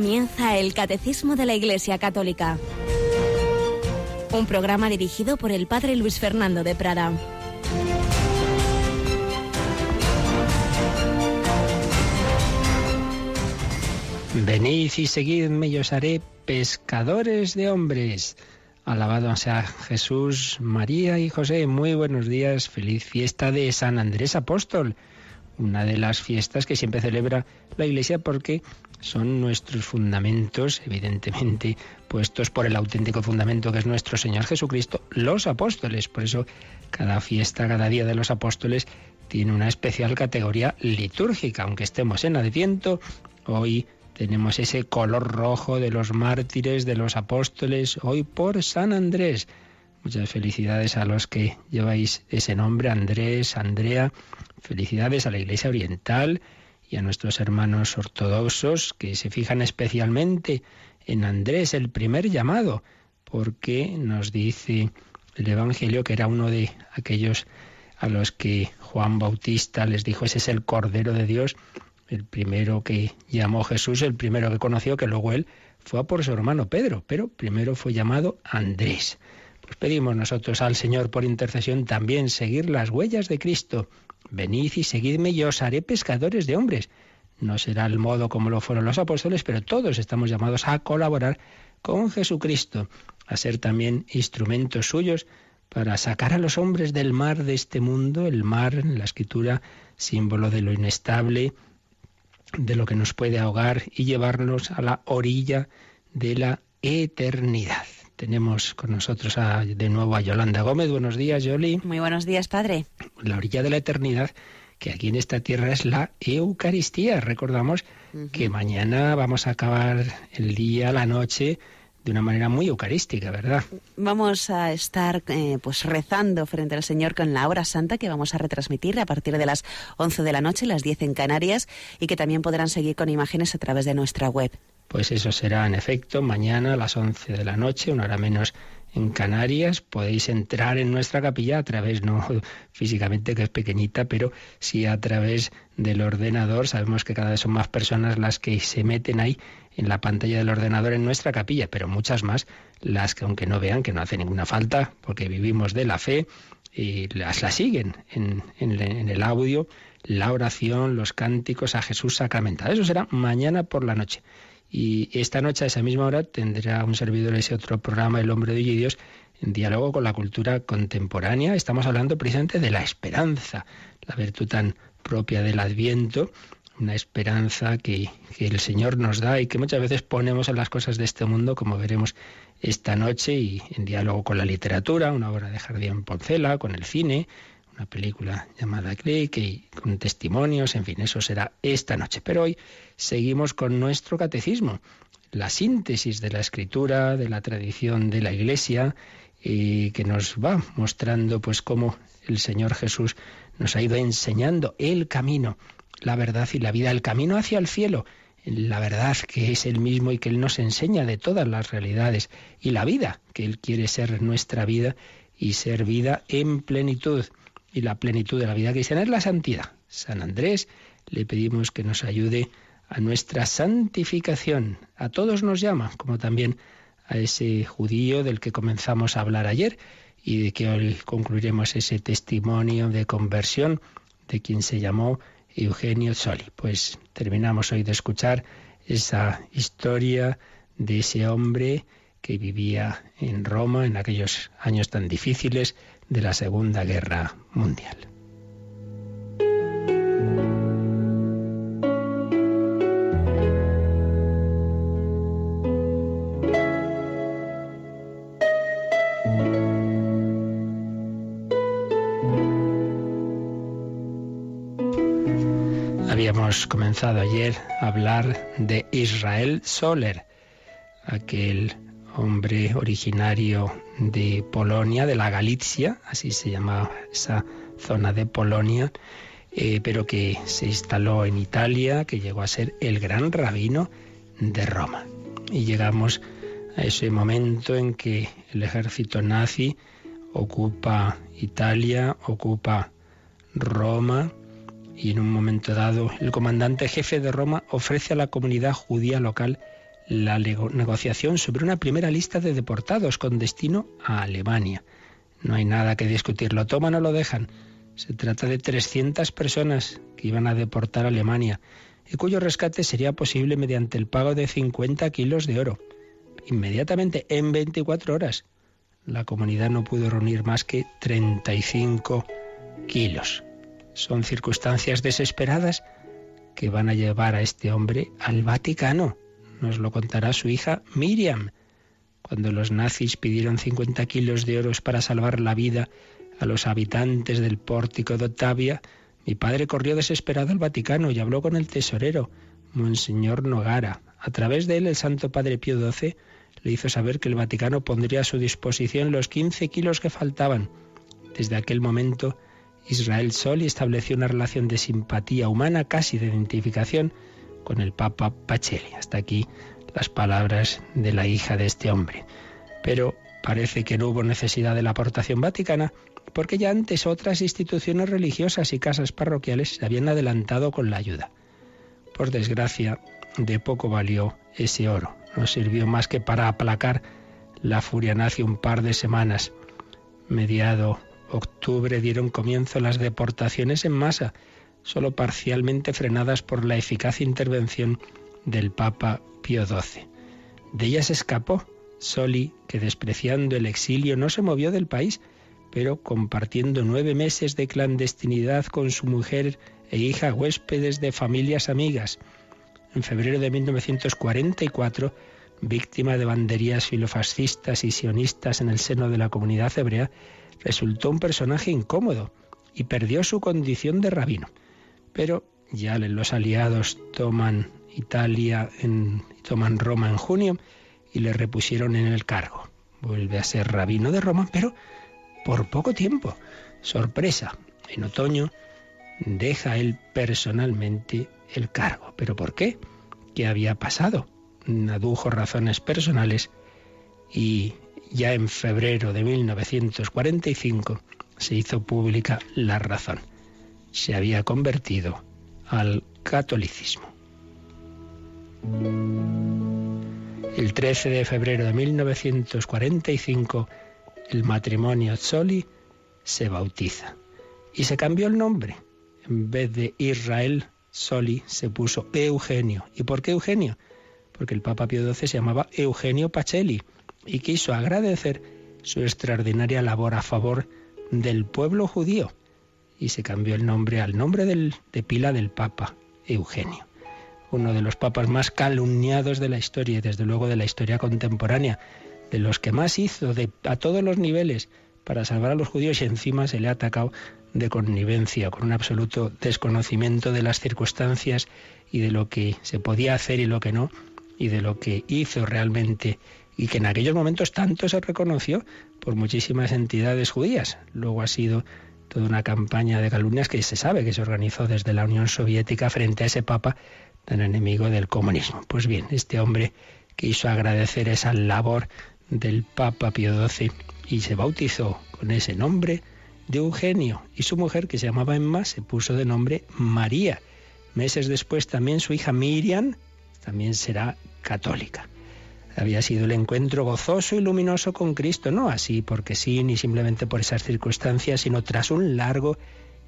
Comienza el Catecismo de la Iglesia Católica. Un programa dirigido por el Padre Luis Fernando de Prada. Venid y seguidme y os haré pescadores de hombres. Alabado sea Jesús, María y José. Muy buenos días. Feliz fiesta de San Andrés Apóstol. Una de las fiestas que siempre celebra la Iglesia porque son nuestros fundamentos, evidentemente, puestos por el auténtico fundamento que es nuestro Señor Jesucristo, los apóstoles. Por eso cada fiesta, cada día de los apóstoles tiene una especial categoría litúrgica. Aunque estemos en Adviento, hoy tenemos ese color rojo de los mártires, de los apóstoles, hoy por San Andrés. Muchas felicidades a los que lleváis ese nombre, Andrés, Andrea. Felicidades a la Iglesia Oriental y a nuestros hermanos ortodoxos que se fijan especialmente en Andrés, el primer llamado, porque nos dice el Evangelio que era uno de aquellos a los que Juan Bautista les dijo, ese es el Cordero de Dios el primero que llamó Jesús, el primero que conoció, que luego él fue a por su hermano Pedro, pero primero fue llamado Andrés. Pues pedimos nosotros al Señor por intercesión también seguir las huellas de Cristo. Venid y seguidme y os haré pescadores de hombres. No será el modo como lo fueron los apóstoles, pero todos estamos llamados a colaborar con Jesucristo, a ser también instrumentos suyos para sacar a los hombres del mar de este mundo, el mar en la escritura, símbolo de lo inestable, de lo que nos puede ahogar y llevarnos a la orilla de la eternidad. Tenemos con nosotros de nuevo a Yolanda Gómez. Buenos días, Yoli. Muy buenos días, padre. La orilla de la eternidad, que aquí en esta tierra es la Eucaristía. Recordamos que mañana vamos a acabar el día, la noche, de una manera muy eucarística, ¿verdad? Vamos a estar eh, pues rezando frente al Señor con la hora santa que vamos a retransmitir a partir de las 11 de la noche, las 10 en Canarias, y que también podrán seguir con imágenes a través de nuestra web. Pues eso será en efecto mañana a las 11 de la noche, una hora menos en Canarias. Podéis entrar en nuestra capilla a través, no físicamente que es pequeñita, pero sí a través del ordenador. Sabemos que cada vez son más personas las que se meten ahí en la pantalla del ordenador en nuestra capilla, pero muchas más las que aunque no vean que no hace ninguna falta, porque vivimos de la fe, y las la siguen en, en el audio, la oración, los cánticos a Jesús sacramentado. Eso será mañana por la noche. Y esta noche a esa misma hora tendrá un servidor ese otro programa, El hombre de Dios, en diálogo con la cultura contemporánea. Estamos hablando precisamente de la esperanza, la virtud tan propia del Adviento, una esperanza que, que, el Señor nos da y que muchas veces ponemos en las cosas de este mundo, como veremos esta noche, y en diálogo con la literatura, una obra de Jardín Poncela, con el cine, una película llamada Click y con testimonios, en fin, eso será esta noche. Pero hoy seguimos con nuestro catecismo, la síntesis de la escritura, de la tradición de la Iglesia, y que nos va mostrando pues cómo el Señor Jesús nos ha ido enseñando el camino, la verdad y la vida, el camino hacia el cielo, la verdad que es el mismo y que Él nos enseña de todas las realidades, y la vida, que Él quiere ser nuestra vida y ser vida en plenitud y la plenitud de la vida cristiana es la santidad. San Andrés, le pedimos que nos ayude a nuestra santificación. A todos nos llama, como también a ese judío del que comenzamos a hablar ayer y de que hoy concluiremos ese testimonio de conversión de quien se llamó Eugenio Soli. Pues terminamos hoy de escuchar esa historia de ese hombre que vivía en Roma en aquellos años tan difíciles de la Segunda Guerra Mundial. Habíamos comenzado ayer a hablar de Israel Soler, aquel hombre originario de Polonia, de la Galicia, así se llamaba esa zona de Polonia, eh, pero que se instaló en Italia, que llegó a ser el gran rabino de Roma. Y llegamos a ese momento en que el ejército nazi ocupa Italia, ocupa Roma, y en un momento dado el comandante jefe de Roma ofrece a la comunidad judía local la negociación sobre una primera lista de deportados con destino a Alemania. No hay nada que discutir, lo toman o lo dejan. Se trata de 300 personas que iban a deportar a Alemania y cuyo rescate sería posible mediante el pago de 50 kilos de oro. Inmediatamente, en 24 horas, la comunidad no pudo reunir más que 35 kilos. Son circunstancias desesperadas que van a llevar a este hombre al Vaticano. Nos lo contará su hija Miriam. Cuando los nazis pidieron 50 kilos de oro para salvar la vida a los habitantes del pórtico de Ottavia, mi padre corrió desesperado al Vaticano y habló con el tesorero, Monseñor Nogara. A través de él, el Santo Padre Pío XII le hizo saber que el Vaticano pondría a su disposición los 15 kilos que faltaban. Desde aquel momento, Israel Soli estableció una relación de simpatía humana, casi de identificación, con el Papa Pacelli. Hasta aquí las palabras de la hija de este hombre. Pero parece que no hubo necesidad de la aportación vaticana porque ya antes otras instituciones religiosas y casas parroquiales se habían adelantado con la ayuda. Por desgracia, de poco valió ese oro. No sirvió más que para aplacar la furia nazi un par de semanas. Mediado octubre dieron comienzo las deportaciones en masa, solo parcialmente frenadas por la eficaz intervención del Papa Pío XII. De ellas escapó Soli, que despreciando el exilio no se movió del país, pero compartiendo nueve meses de clandestinidad con su mujer e hija huéspedes de familias amigas. En febrero de 1944, víctima de banderías filofascistas y sionistas en el seno de la comunidad hebrea, resultó un personaje incómodo y perdió su condición de rabino. Pero ya los aliados toman Italia, en, toman Roma en junio y le repusieron en el cargo. Vuelve a ser rabino de Roma, pero por poco tiempo. Sorpresa, en otoño deja él personalmente el cargo. ¿Pero por qué? ¿Qué había pasado? Adujo razones personales y ya en febrero de 1945 se hizo pública la razón. Se había convertido al catolicismo. El 13 de febrero de 1945 el matrimonio Zoli se bautiza y se cambió el nombre. En vez de Israel, Soli se puso Eugenio. ¿Y por qué Eugenio? Porque el Papa Pío XII se llamaba Eugenio Pacelli y quiso agradecer su extraordinaria labor a favor del pueblo judío y se cambió el nombre al nombre de pila del Papa Eugenio, uno de los papas más calumniados de la historia y desde luego de la historia contemporánea de los que más hizo de, a todos los niveles para salvar a los judíos y encima se le ha atacado de connivencia, con un absoluto desconocimiento de las circunstancias y de lo que se podía hacer y lo que no, y de lo que hizo realmente y que en aquellos momentos tanto se reconoció por muchísimas entidades judías. Luego ha sido toda una campaña de calumnias que se sabe que se organizó desde la Unión Soviética frente a ese papa tan enemigo del comunismo. Pues bien, este hombre quiso agradecer esa labor del Papa Pío XII y se bautizó con ese nombre de Eugenio y su mujer que se llamaba Emma se puso de nombre María. Meses después también su hija Miriam también será católica. Había sido el encuentro gozoso y luminoso con Cristo, no así porque sí, ni simplemente por esas circunstancias, sino tras un largo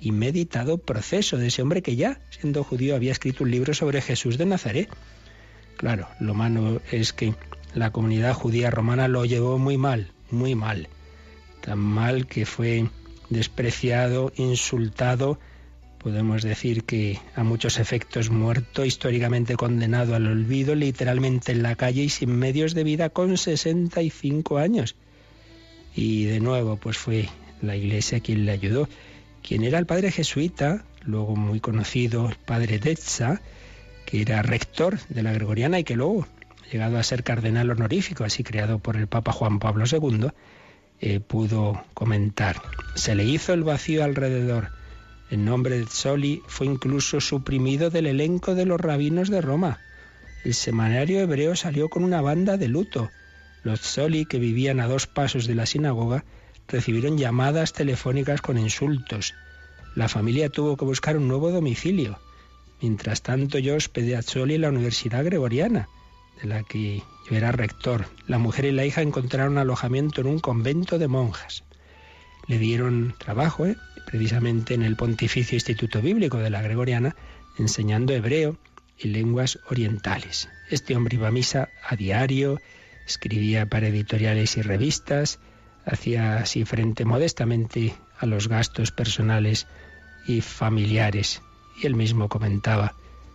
y meditado proceso de ese hombre que ya, siendo judío, había escrito un libro sobre Jesús de Nazaret. Claro, lo malo es que la comunidad judía romana lo llevó muy mal, muy mal. Tan mal que fue despreciado, insultado, podemos decir que a muchos efectos muerto, históricamente condenado al olvido, literalmente en la calle y sin medios de vida con 65 años. Y de nuevo, pues fue la iglesia quien le ayudó. Quien era el padre jesuita, luego muy conocido, el padre Detza, que era rector de la Gregoriana y que luego llegado a ser cardenal honorífico, así creado por el Papa Juan Pablo II, eh, pudo comentar. Se le hizo el vacío alrededor. El nombre de Soli fue incluso suprimido del elenco de los rabinos de Roma. El semanario hebreo salió con una banda de luto. Los Soli, que vivían a dos pasos de la sinagoga, recibieron llamadas telefónicas con insultos. La familia tuvo que buscar un nuevo domicilio. Mientras tanto yo hospedé a Soli en la Universidad Gregoriana de la que yo era rector. La mujer y la hija encontraron alojamiento en un convento de monjas. Le dieron trabajo, ¿eh? precisamente en el Pontificio Instituto Bíblico de la Gregoriana, enseñando hebreo y lenguas orientales. Este hombre iba a misa a diario, escribía para editoriales y revistas, hacía así frente modestamente a los gastos personales y familiares. Y él mismo comentaba,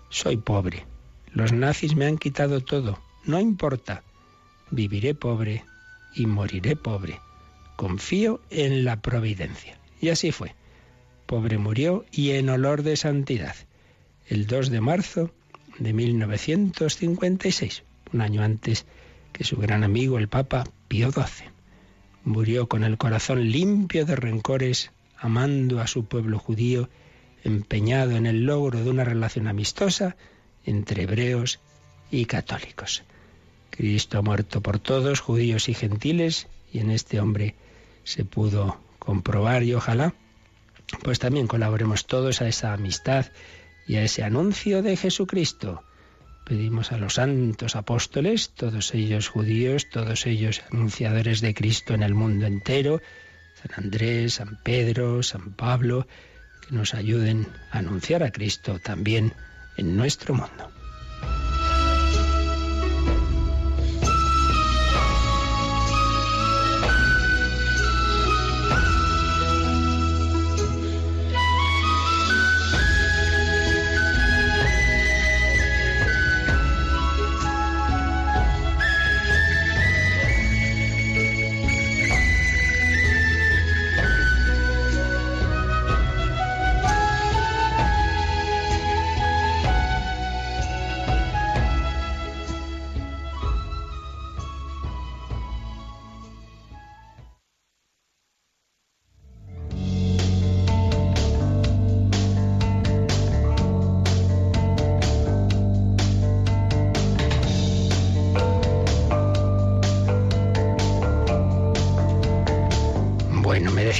soy pobre, los nazis me han quitado todo, no importa, viviré pobre y moriré pobre. Confío en la providencia. Y así fue. Pobre murió y en olor de santidad. El 2 de marzo de 1956, un año antes que su gran amigo el Papa Pío XII. Murió con el corazón limpio de rencores, amando a su pueblo judío, empeñado en el logro de una relación amistosa entre hebreos y católicos. Cristo muerto por todos, judíos y gentiles, y en este hombre se pudo comprobar y ojalá pues también colaboremos todos a esa amistad y a ese anuncio de Jesucristo. Pedimos a los santos apóstoles, todos ellos judíos, todos ellos anunciadores de Cristo en el mundo entero, San Andrés, San Pedro, San Pablo, que nos ayuden a anunciar a Cristo también en nuestro mundo.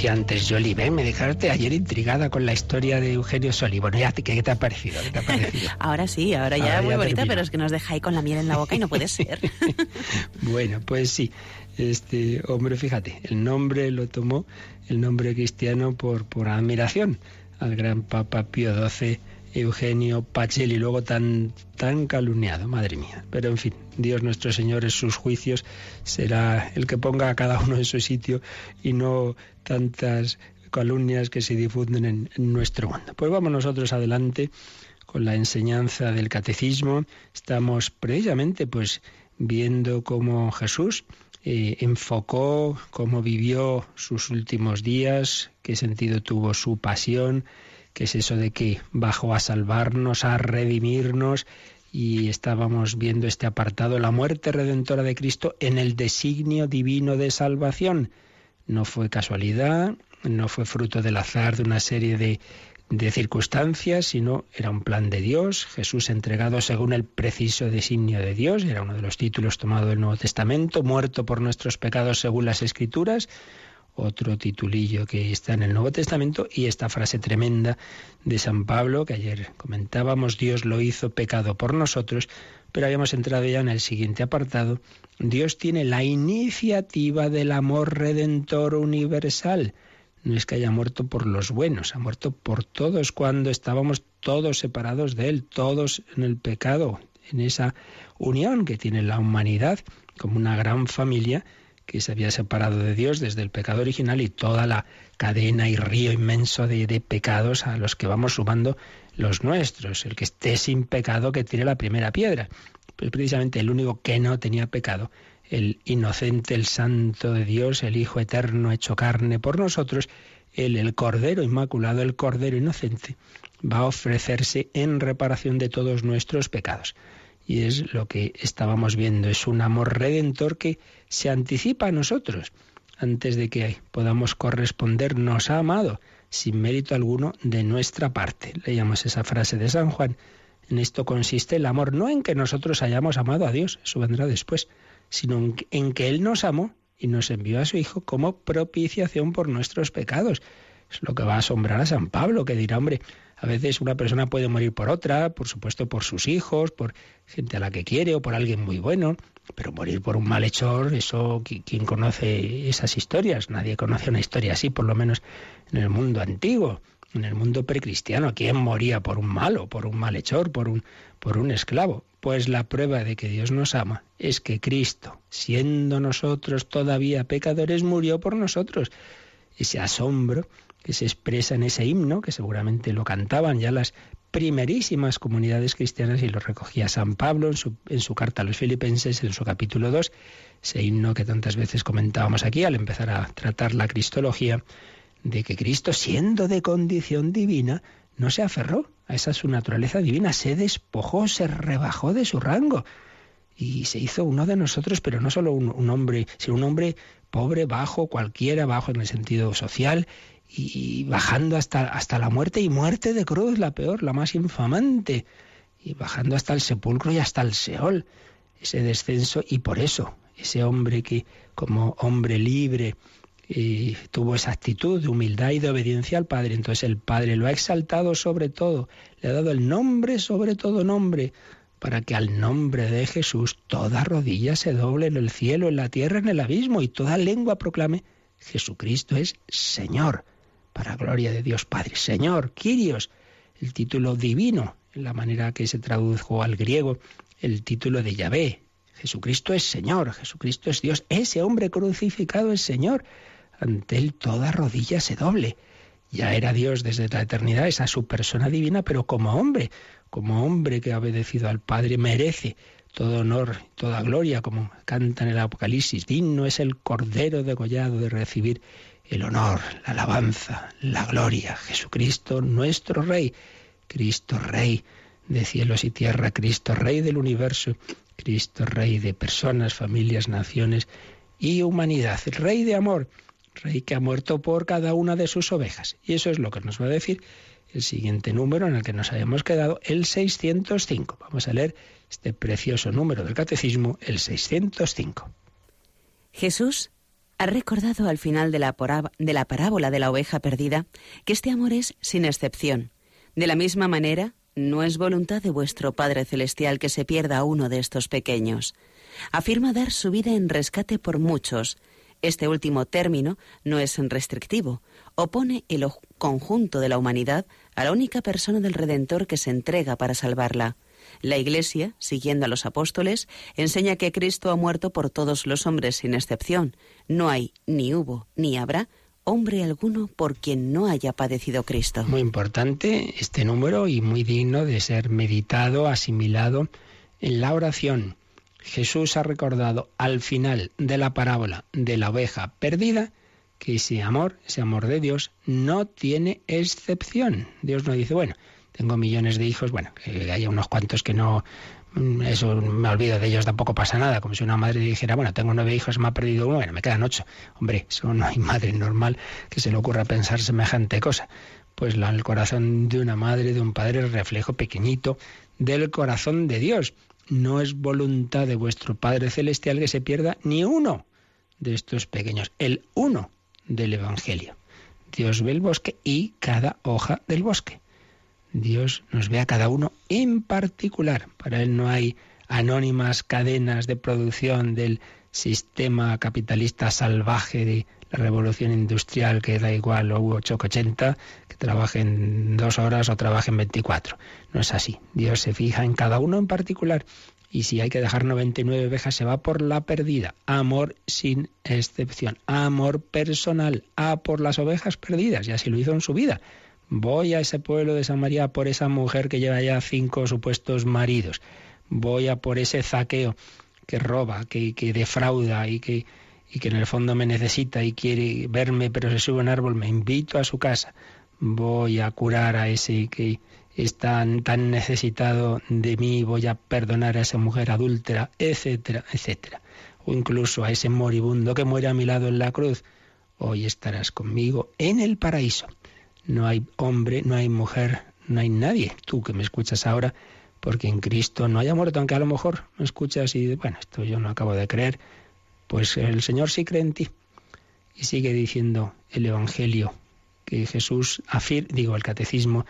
Antes, Jolie, ven, me dejaste ayer intrigada con la historia de Eugenio Soli. Bueno, ya, ¿qué te ha parecido? te ha parecido? ahora sí, ahora ya muy bonita, pero es que nos deja ahí con la miel en la boca y no puede ser. bueno, pues sí, este hombre, fíjate, el nombre lo tomó, el nombre cristiano, por, por admiración al gran Papa Pío XII Eugenio Pacelli, luego tan, tan calumniado, madre mía. Pero en fin, Dios nuestro Señor en sus juicios será el que ponga a cada uno en su sitio y no tantas calumnias que se difunden en, nuestro mundo. Pues vamos nosotros adelante con la enseñanza del catecismo. Estamos precisamente pues viendo cómo Jesús eh, enfocó, cómo vivió sus últimos días, qué sentido tuvo su pasión, que es eso de que bajó a salvarnos, a redimirnos, y estábamos viendo este apartado, la muerte redentora de Cristo en el designio divino de salvación. No fue casualidad, no fue fruto del azar de una serie de, de circunstancias, sino era un plan de Dios, Jesús entregado según el preciso designio de Dios, era uno de los títulos tomados del Nuevo Testamento, muerto por nuestros pecados según las Escrituras, otro titulillo que está en el Nuevo Testamento y esta frase tremenda de San Pablo que ayer comentábamos, Dios lo hizo pecado por nosotros, pero habíamos entrado ya en el siguiente apartado, Dios tiene la iniciativa del amor redentor universal. No es que haya muerto por los buenos, ha muerto por todos cuando estábamos todos separados de Él, todos en el pecado, en esa unión que tiene la humanidad como una gran familia que se había separado de Dios desde el pecado original y toda la cadena y río inmenso de, pecados a los que vamos sumando los nuestros. El que esté sin pecado que tire la primera piedra. Pues precisamente el único que no tenía pecado, el inocente, el santo de Dios, el Hijo eterno hecho carne por nosotros, el, el Cordero Inmaculado, el Cordero Inocente, va a ofrecerse en reparación de todos nuestros pecados. Y es lo que estábamos viendo, es un amor redentor que se anticipa a nosotros. Antes de que podamos corresponder, nos ha amado sin mérito alguno de nuestra parte. Leíamos esa frase de San Juan. En esto consiste el amor, no en que nosotros hayamos amado a Dios, eso vendrá después, sino en que Él nos amó y nos envió a su Hijo como propiciación por nuestros pecados. Es lo que va a asombrar a San Pablo, que dirá, hombre, a veces una persona puede morir por otra, por supuesto por sus hijos, por gente a la que quiere o por alguien muy bueno, pero morir por un malhechor, eso, ¿quién conoce esas historias? Nadie conoce una historia así, por lo menos en el mundo antiguo, en el mundo precristiano. ¿Quién moría por un malo, por un malhechor, por un, por un esclavo? Pues la prueba de que Dios nos ama es que Cristo, siendo nosotros todavía pecadores, murió por nosotros. Ese asombro que se expresa en ese himno, que seguramente lo cantaban ya las primerísimas comunidades cristianas y lo recogía San Pablo en su, en su carta a los filipenses, en su capítulo 2, ese himno que tantas veces comentábamos aquí al empezar a tratar la cristología, de que Cristo, siendo de condición divina, no se aferró a esa su naturaleza divina, se despojó, se rebajó de su rango y se hizo uno de nosotros, pero no solo un, un hombre, sino un hombre pobre, bajo, cualquiera, bajo en el sentido social, y bajando hasta, hasta la muerte y muerte de cruz, la peor, la más infamante, y bajando hasta el sepulcro y hasta el Seol, ese descenso, y por eso ese hombre que como hombre libre y tuvo esa actitud de humildad y de obediencia al Padre, entonces el Padre lo ha exaltado sobre todo, le ha dado el nombre sobre todo nombre, para que al nombre de Jesús toda rodilla se doble en el cielo, en la tierra, en el abismo, y toda lengua proclame Jesucristo es Señor para gloria de Dios Padre. Señor, Kyrios, el título divino, en la manera que se tradujo al griego, el título de Yahvé. Jesucristo es Señor, Jesucristo es Dios. Ese hombre crucificado es Señor. Ante él toda rodilla se doble. Ya era Dios desde la eternidad, esa su persona divina, pero como hombre, como hombre que ha obedecido al Padre, merece todo honor, toda gloria, como canta en el Apocalipsis. Digno es el Cordero degollado de recibir el honor, la alabanza, la gloria. Jesucristo, nuestro Rey, Cristo Rey de cielos y tierra, Cristo Rey del universo, Cristo Rey de personas, familias, naciones y humanidad, el Rey de amor, Rey que ha muerto por cada una de sus ovejas. Y eso es lo que nos va a decir el siguiente número en el que nos habíamos quedado, el 605. Vamos a leer este precioso número del Catecismo, el 605. Jesús ha recordado al final de la, parábola de la oveja perdida que este amor es sin excepción. De la misma manera, no es voluntad de vuestro Padre Celestial que se pierda uno de estos pequeños. Afirma dar su vida en rescate por muchos. Este último término no es restrictivo. Opone el conjunto de la humanidad a la única persona del Redentor que se entrega para salvarla. La Iglesia, siguiendo a los apóstoles, enseña que Cristo ha muerto por todos los hombres sin excepción. No hay, ni hubo, ni habrá hombre alguno por quien no haya padecido Cristo. Muy importante este número y muy digno de ser meditado, asimilado en la oración. Jesús ha recordado al final de la parábola de la oveja perdida que ese amor, ese amor de Dios, no tiene excepción. Dios no dice, bueno, tengo millones de hijos, bueno, que haya unos cuantos que no, mm, eso me olvido de ellos, tampoco pasa nada. Como si una madre dijera, bueno, tengo nueve hijos, me ha perdido uno, bueno, me quedan ocho. Hombre, eso no hay madre normal que se le ocurra pensar semejante cosa. Pues el corazón de una madre, de un padre, es reflejo pequeñito del corazón de Dios. No es voluntad de vuestro Padre Celestial que se pierda ni uno de estos pequeños, el uno del Evangelio. Dios ve el bosque y cada hoja del bosque. Dios nos ve a cada uno en particular. Para Él no hay anónimas cadenas de producción del sistema capitalista salvaje de la revolución industrial que da igual o 880, que trabajen dos horas o trabajen 24. No es así. Dios se fija en cada uno en particular. Y si hay que dejar 99 ovejas, se va por la perdida. Amor sin excepción. Amor personal. A por las ovejas perdidas. Y así lo hizo en su vida. Voy a ese pueblo de Samaria por esa mujer que lleva ya cinco supuestos maridos. Voy a por ese zaqueo que roba, que, que defrauda y que, y que en el fondo me necesita y quiere verme, pero se sube un árbol. Me invito a su casa. Voy a curar a ese que es tan, tan necesitado de mí. Voy a perdonar a esa mujer adúltera, etcétera, etcétera. O incluso a ese moribundo que muere a mi lado en la cruz. Hoy estarás conmigo en el paraíso no hay hombre, no hay mujer, no hay nadie, tú que me escuchas ahora, porque en Cristo no haya muerto, aunque a lo mejor me escuchas y, bueno, esto yo no acabo de creer, pues el Señor sí cree en ti. Y sigue diciendo el Evangelio, que Jesús afirma, digo el catecismo,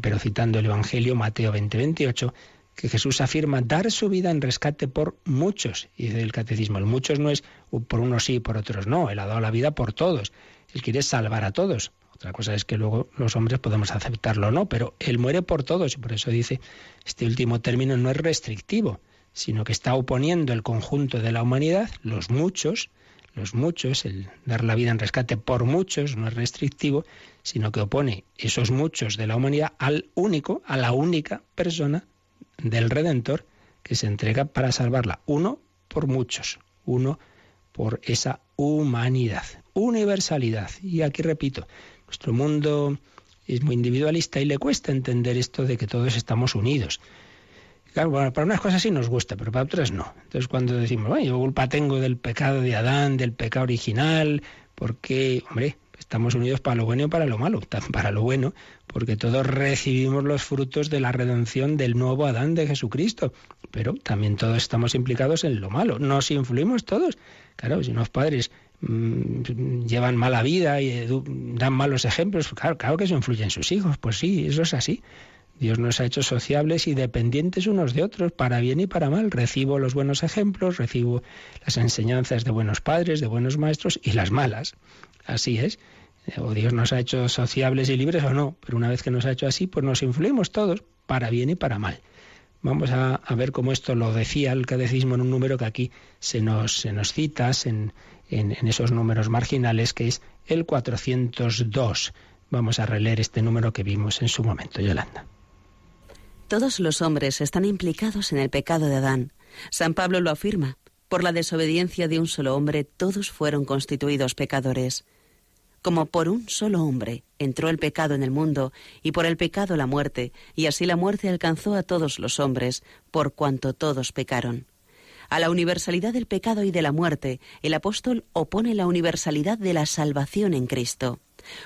pero citando el Evangelio, Mateo 20, 28, que Jesús afirma dar su vida en rescate por muchos. Y dice el catecismo, el muchos no es por unos sí y por otros no, Él ha dado la vida por todos. Él quiere salvar a todos. Otra cosa es que luego los hombres podemos aceptarlo o no, pero Él muere por todos y por eso dice, este último término no es restrictivo, sino que está oponiendo el conjunto de la humanidad, los muchos, los muchos, el dar la vida en rescate por muchos no es restrictivo, sino que opone esos muchos de la humanidad al único, a la única persona del Redentor que se entrega para salvarla. Uno por muchos, uno por esa humanidad, universalidad. Y aquí repito, nuestro mundo es muy individualista y le cuesta entender esto de que todos estamos unidos. Claro, para unas cosas sí nos gusta, pero para otras no. Entonces cuando decimos, bueno, yo culpa tengo del pecado de Adán, del pecado original, porque, hombre, estamos unidos para lo bueno y para lo malo. Para lo bueno, porque todos recibimos los frutos de la redención del nuevo Adán de Jesucristo, pero también todos estamos implicados en lo malo. Nos influimos todos. Claro, si unos padres mm, llevan mala vida y dan malos ejemplos, claro, claro que eso influye en sus hijos. Pues sí, eso es así. Dios nos ha hecho sociables y dependientes unos de otros, para bien y para mal. Recibo los buenos ejemplos, recibo las enseñanzas de buenos padres, de buenos maestros y las malas. Así es. O Dios nos ha hecho sociables y libres o no, pero una vez que nos ha hecho así, pues nos influimos todos, para bien y para mal. Vamos a, ver cómo esto lo decía el catecismo en un número que aquí se nos, cita en esos números marginales, que es el 402. Vamos a releer este número que vimos en su momento, Yolanda. Todos los hombres están implicados en el pecado de Adán. San Pablo lo afirma. Por la desobediencia de un solo hombre, todos fueron constituidos pecadores. Como por un solo hombre entró el pecado en el mundo, y por el pecado la muerte, y así la muerte alcanzó a todos los hombres, por cuanto todos pecaron. A la universalidad del pecado y de la muerte, el apóstol opone la universalidad de la salvación en Cristo.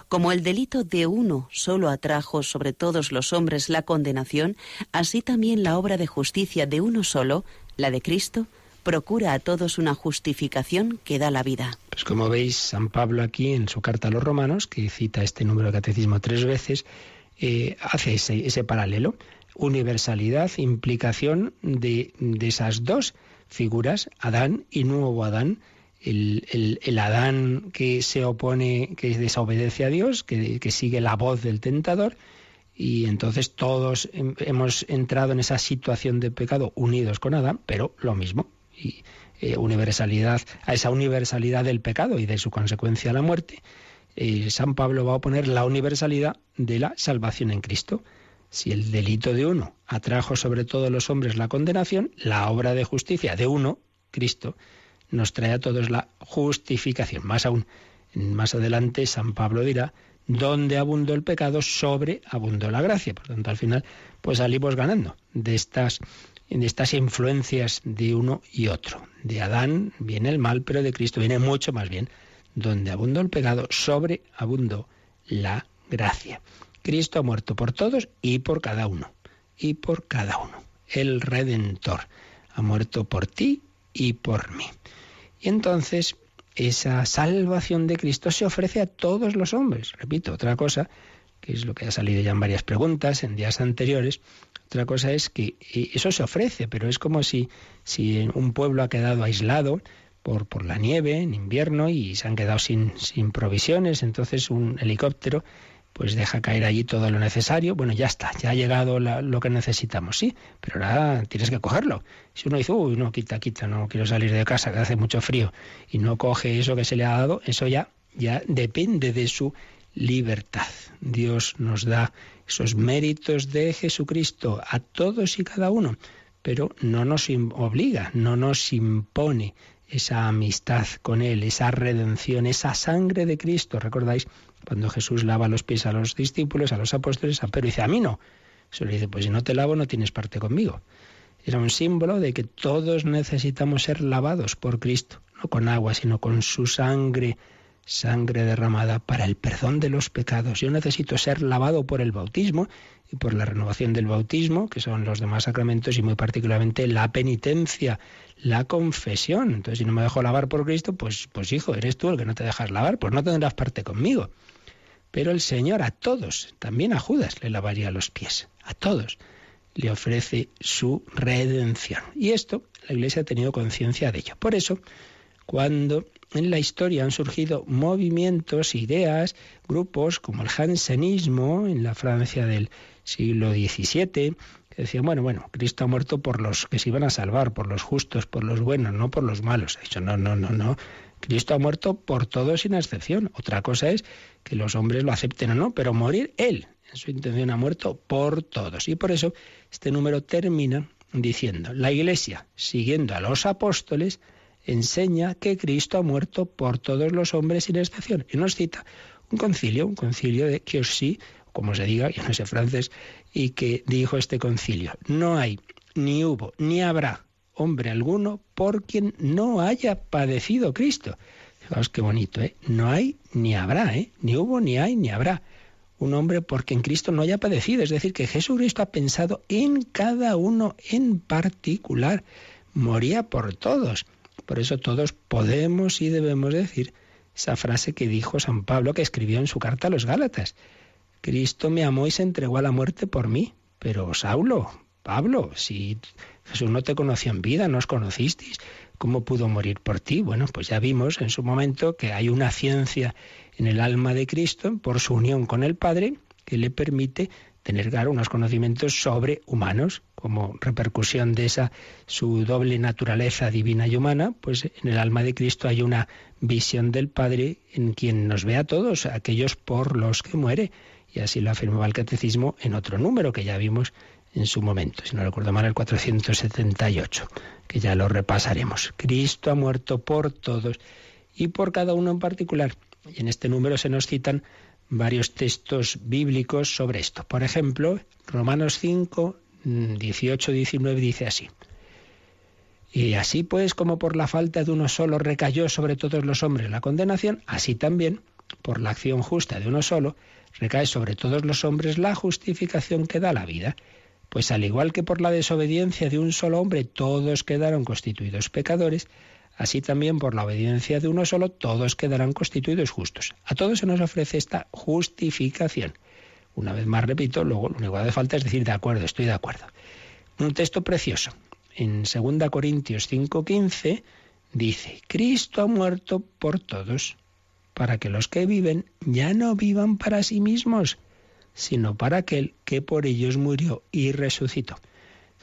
Como el delito de uno solo atrajo sobre todos los hombres la condenación, así también la obra de justicia de uno solo, la de Cristo, procura a todos una justificación que da la vida. Pues como veis, San Pablo aquí en su carta a los romanos, que cita este número de catecismo tres veces, eh, hace ese, paralelo. Universalidad, implicación de, esas dos figuras, Adán y nuevo Adán, el, Adán que se opone, que desobedece a Dios, que, que, sigue la voz del tentador, y entonces todos hemos entrado en esa situación de pecado unidos con Adán, pero lo mismo, y eh, universalidad, a esa universalidad del pecado y de su consecuencia la muerte, eh, San Pablo va a poner la universalidad de la salvación en Cristo. Si el delito de uno atrajo sobre todos los hombres la condenación, la obra de justicia de uno, Cristo, nos trae a todos la justificación. Más aún, más adelante San Pablo dirá, donde abundó el pecado, sobre abundó la gracia. Por tanto, al final, pues salimos ganando de estas en estas influencias de uno y otro. De Adán viene el mal, pero de Cristo viene mucho más bien. Donde abundó el pecado, sobreabundó la gracia. Cristo ha muerto por todos y por cada uno. Y por cada uno. El Redentor ha muerto por ti y por mí. Y entonces esa salvación de Cristo se ofrece a todos los hombres. Repito, otra cosa, que es lo que ha salido ya en varias preguntas en días anteriores, otra cosa es que eso se ofrece, pero es como si, si un pueblo ha quedado aislado por, por la nieve en invierno y se han quedado sin, sin provisiones, entonces un helicóptero pues deja caer allí todo lo necesario. Bueno, ya está, ya ha llegado lo que necesitamos, sí, pero ahora tienes que cogerlo. Si uno dice, uy, no, quita, quita, no quiero salir de casa, que hace mucho frío, y no coge eso que se le ha dado, eso ya, ya depende de su libertad. Dios nos da esos méritos de Jesucristo a todos y cada uno, pero no nos obliga, no nos impone esa amistad con Él, esa redención, esa sangre de Cristo. ¿Recordáis cuando Jesús lava los pies a los discípulos, a los apóstoles? A Pedro dice, a mí no. Se le dice, pues si no te lavo no tienes parte conmigo. Era un símbolo de que todos necesitamos ser lavados por Cristo, no con agua, sino con su sangre sangre derramada para el perdón de los pecados. Yo necesito ser lavado por el bautismo y por la renovación del bautismo, que son los demás sacramentos y muy particularmente la penitencia, la confesión. Entonces, si no me dejo lavar por Cristo, pues, pues hijo, eres tú el que no te dejas lavar, pues no tendrás parte conmigo. Pero el Señor a todos, también a Judas, le lavaría los pies, a todos le ofrece su redención. Y esto la Iglesia ha tenido conciencia de ello. Por eso, cuando en la historia han surgido movimientos, ideas, grupos como el jansenismo en la Francia del siglo XVII, que decían, bueno, bueno, Cristo ha muerto por los que se iban a salvar, por los justos, por los buenos, no por los malos. Ha dicho, no, no, no, no. Cristo ha muerto por todos sin excepción. Otra cosa es que los hombres lo acepten o no, pero morir Él, en su intención, ha muerto por todos. Y por eso este número termina diciendo, la Iglesia, siguiendo a los apóstoles, enseña que Cristo ha muerto por todos los hombres sin excepción. Y nos cita un concilio, un concilio de sí, como se diga, yo no sé francés, y que dijo este concilio, no hay, ni hubo, ni habrá hombre alguno por quien no haya padecido Cristo. Fijaos qué bonito, ¿eh? No hay ni habrá, ¿eh? Ni hubo, ni hay, ni habrá un hombre por quien Cristo no haya padecido. Es decir, que Jesucristo ha pensado en cada uno en particular. Moría por todos. Por eso todos podemos y debemos decir esa frase que dijo San Pablo, que escribió en su carta a los Gálatas. Cristo me amó y se entregó a la muerte por mí. Pero Saulo, Pablo, si Jesús no te conoció en vida, no os conocisteis, ¿cómo pudo morir por ti? Bueno, pues ya vimos en su momento que hay una ciencia en el alma de Cristo por su unión con el Padre que le permite tener claro unos conocimientos sobrehumanos como repercusión de esa su doble naturaleza divina y humana, pues en el alma de Cristo hay una visión del Padre en quien nos ve a todos, aquellos por los que muere. Y así lo afirmaba el catecismo en otro número que ya vimos en su momento, si no recuerdo mal, el 478, que ya lo repasaremos. Cristo ha muerto por todos y por cada uno en particular. Y en este número se nos citan varios textos bíblicos sobre esto. Por ejemplo, Romanos 5, 18, 19 dice así. Y así pues como por la falta de uno solo recayó sobre todos los hombres la condenación, así también, por la acción justa de uno solo, recae sobre todos los hombres la justificación que da la vida. Pues al igual que por la desobediencia de un solo hombre todos quedaron constituidos pecadores, Así también por la obediencia de uno solo todos quedarán constituidos justos. A todos se nos ofrece esta justificación. Una vez más repito, luego lo único que hace falta es decir de acuerdo, estoy de acuerdo. Un texto precioso. En 2 Corintios 5:15 dice, Cristo ha muerto por todos, para que los que viven ya no vivan para sí mismos, sino para aquel que por ellos murió y resucitó.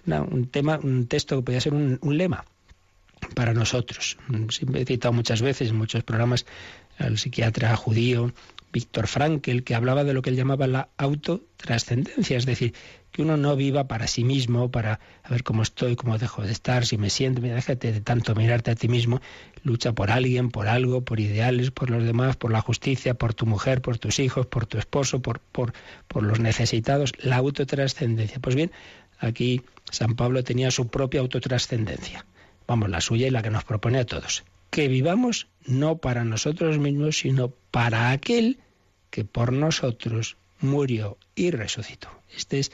un tema, un texto que podría ser un lema para nosotros. Siempre he citado muchas veces en muchos programas al psiquiatra judío Víctor Frankel, que hablaba de lo que él llamaba la autotrascendencia, es decir, que uno no viva para sí mismo, para a ver cómo estoy, cómo dejo de estar, si me siento, déjate de tanto mirarte a ti mismo, lucha por alguien, por algo, por ideales, por los demás, por la justicia, por tu mujer, por tus hijos, por tu esposo, por, por, por los necesitados, la autotrascendencia. Pues bien, aquí San Pablo tenía su propia autotrascendencia vamos, la suya y la que nos propone a todos. Que vivamos no para nosotros mismos, sino para aquel que por nosotros murió y resucitó. Este es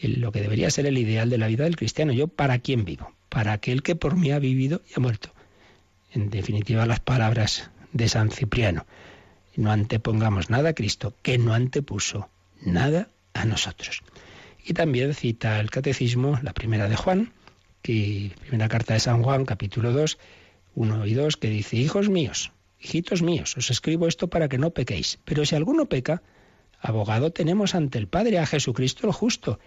lo que debería ser el ideal de la vida del cristiano. Yo, ¿para quién vivo? Para aquel que por mí ha vivido y ha muerto. En definitiva, las palabras de San Cipriano. No antepongamos nada a Cristo, que no antepuso nada a nosotros. Y también cita el Catecismo, la primera de Juan, que primera carta de San Juan, capítulo 2, 1 y 2, que dice, hijos míos, hijitos míos, os escribo esto para que no pequéis. Pero si alguno peca, abogado tenemos ante el Padre a Jesucristo el justo,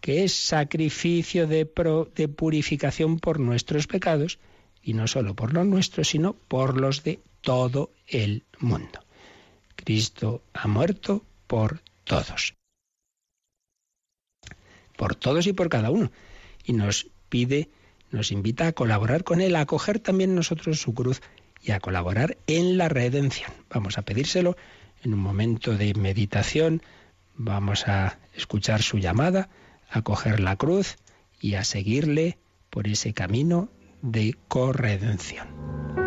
que es sacrificio de, de purificación por nuestros pecados, y no solo por los nuestros, sino por los de todo el mundo. Cristo ha muerto por todos. Por todos y por cada uno. Y nos pide, nos invita a colaborar con Él, a acoger también nosotros su cruz y a colaborar en la redención. Vamos a pedírselo en un momento de meditación, vamos a escuchar su llamada, a coger la cruz y a seguirle por ese camino de corredención.